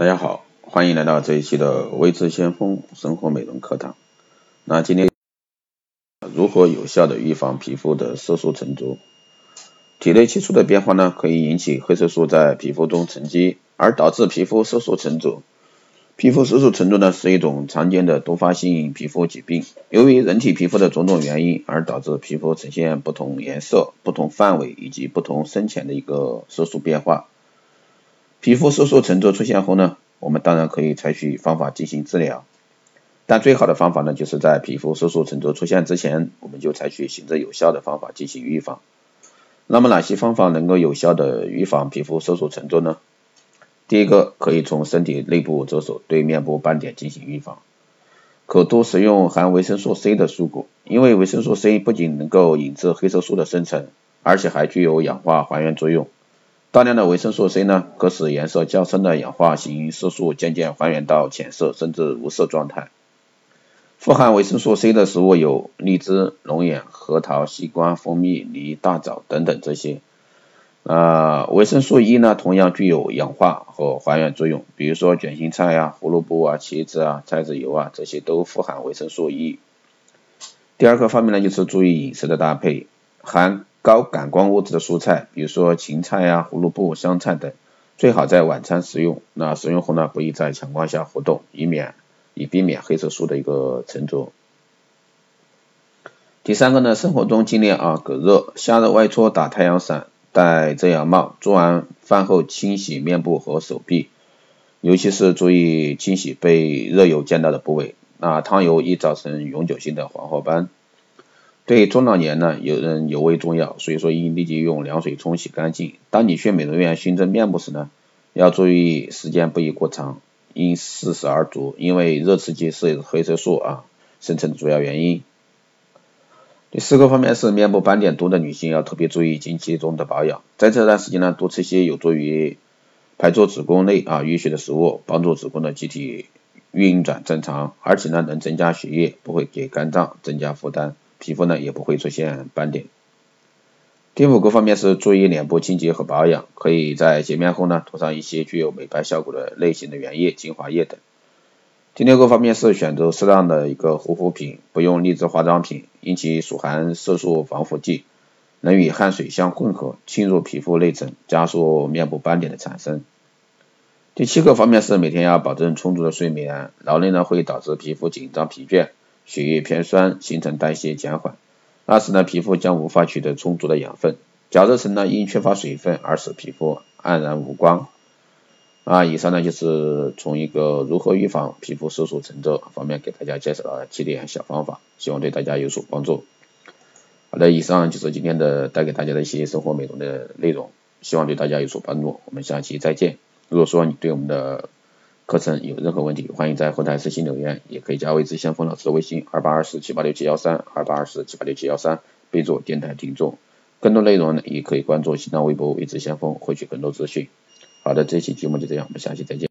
大家好，欢迎来到这一期的微知先锋生活美容课堂。那今天如何有效的预防皮肤的色素沉着？体内激素的变化呢，可以引起黑色素在皮肤中沉积，而导致皮肤色素沉着。皮肤色素沉着呢，是一种常见的多发性皮肤疾病，由于人体皮肤的种种原因，而导致皮肤呈现不同颜色、不同范围以及不同深浅的一个色素变化。皮肤色素沉着出现后呢，我们当然可以采取方法进行治疗，但最好的方法呢，就是在皮肤色素沉着出现之前，我们就采取行之有效的方法进行预防。那么哪些方法能够有效的预防皮肤色素沉着呢？第一个，可以从身体内部着手，对面部斑点进行预防，可多食用含维生素 C 的蔬果，因为维生素 C 不仅能够抑制黑色素的生成，而且还具有氧化还原作用。大量的维生素 C 呢，可使颜色较深的氧化型色素渐渐还原到浅色甚至无色状态。富含维生素 C 的食物有荔枝、龙眼、核桃、西瓜、蜂蜜、梨、大枣等等这些。啊，维生素 E 呢，同样具有氧化和还原作用，比如说卷心菜呀、胡萝卜啊、茄子啊、菜籽油啊，这些都富含维生素 E。第二个方面呢，就是注意饮食的搭配，含高感光物质的蔬菜，比如说芹菜呀、胡萝卜、香菜等，最好在晚餐食用。那食用后呢，不宜在强光下活动，以免以避免黑色素的一个沉着。第三个呢，生活中尽量啊隔热，夏日外出打太阳伞，戴遮阳帽，做完饭后清洗面部和手臂，尤其是注意清洗被热油溅到的部位，那烫油易造成永久性的黄褐斑。对中老年呢，有人尤为重要，所以说应立即用凉水冲洗干净。当你去美容院熏蒸面部时呢，要注意时间不宜过长，应适时而足，因为热刺激是黑色素啊生成的主要原因。第四个方面是面部斑点多的女性要特别注意经期中的保养，在这段时间呢，多吃些有助于排出子宫内啊淤血的食物，帮助子宫的机体运转正常，而且呢能增加血液，不会给肝脏增加负担。皮肤呢也不会出现斑点。第五个方面是注意脸部清洁和保养，可以在洁面后呢涂上一些具有美白效果的类型的原液、精华液等。第六个方面是选择适当的一个护肤品，不用劣质化妆品，因其属含色素防腐剂，能与汗水相混合，侵入皮肤内层，加速面部斑点的产生。第七个方面是每天要保证充足的睡眠，劳累呢会导致皮肤紧张疲倦。血液偏酸，新陈代谢减缓，那时呢，皮肤将无法取得充足的养分。角质层呢，因缺乏水分而使皮肤黯然无光。啊，以上呢就是从一个如何预防皮肤色素沉着方面给大家介绍了七点小方法，希望对大家有所帮助。好的，以上就是今天的带给大家的一些生活美容的内容，希望对大家有所帮助。我们下期再见。如果说你对我们的课程有任何问题，欢迎在后台私信留言，也可以加微之先锋老师的微信二八二四七八六七幺三二八二四七八六七幺三，备注电台听众。更多内容呢，也可以关注新浪微博微之先锋，获取更多资讯。好的，这期节目就这样，我们下期再见。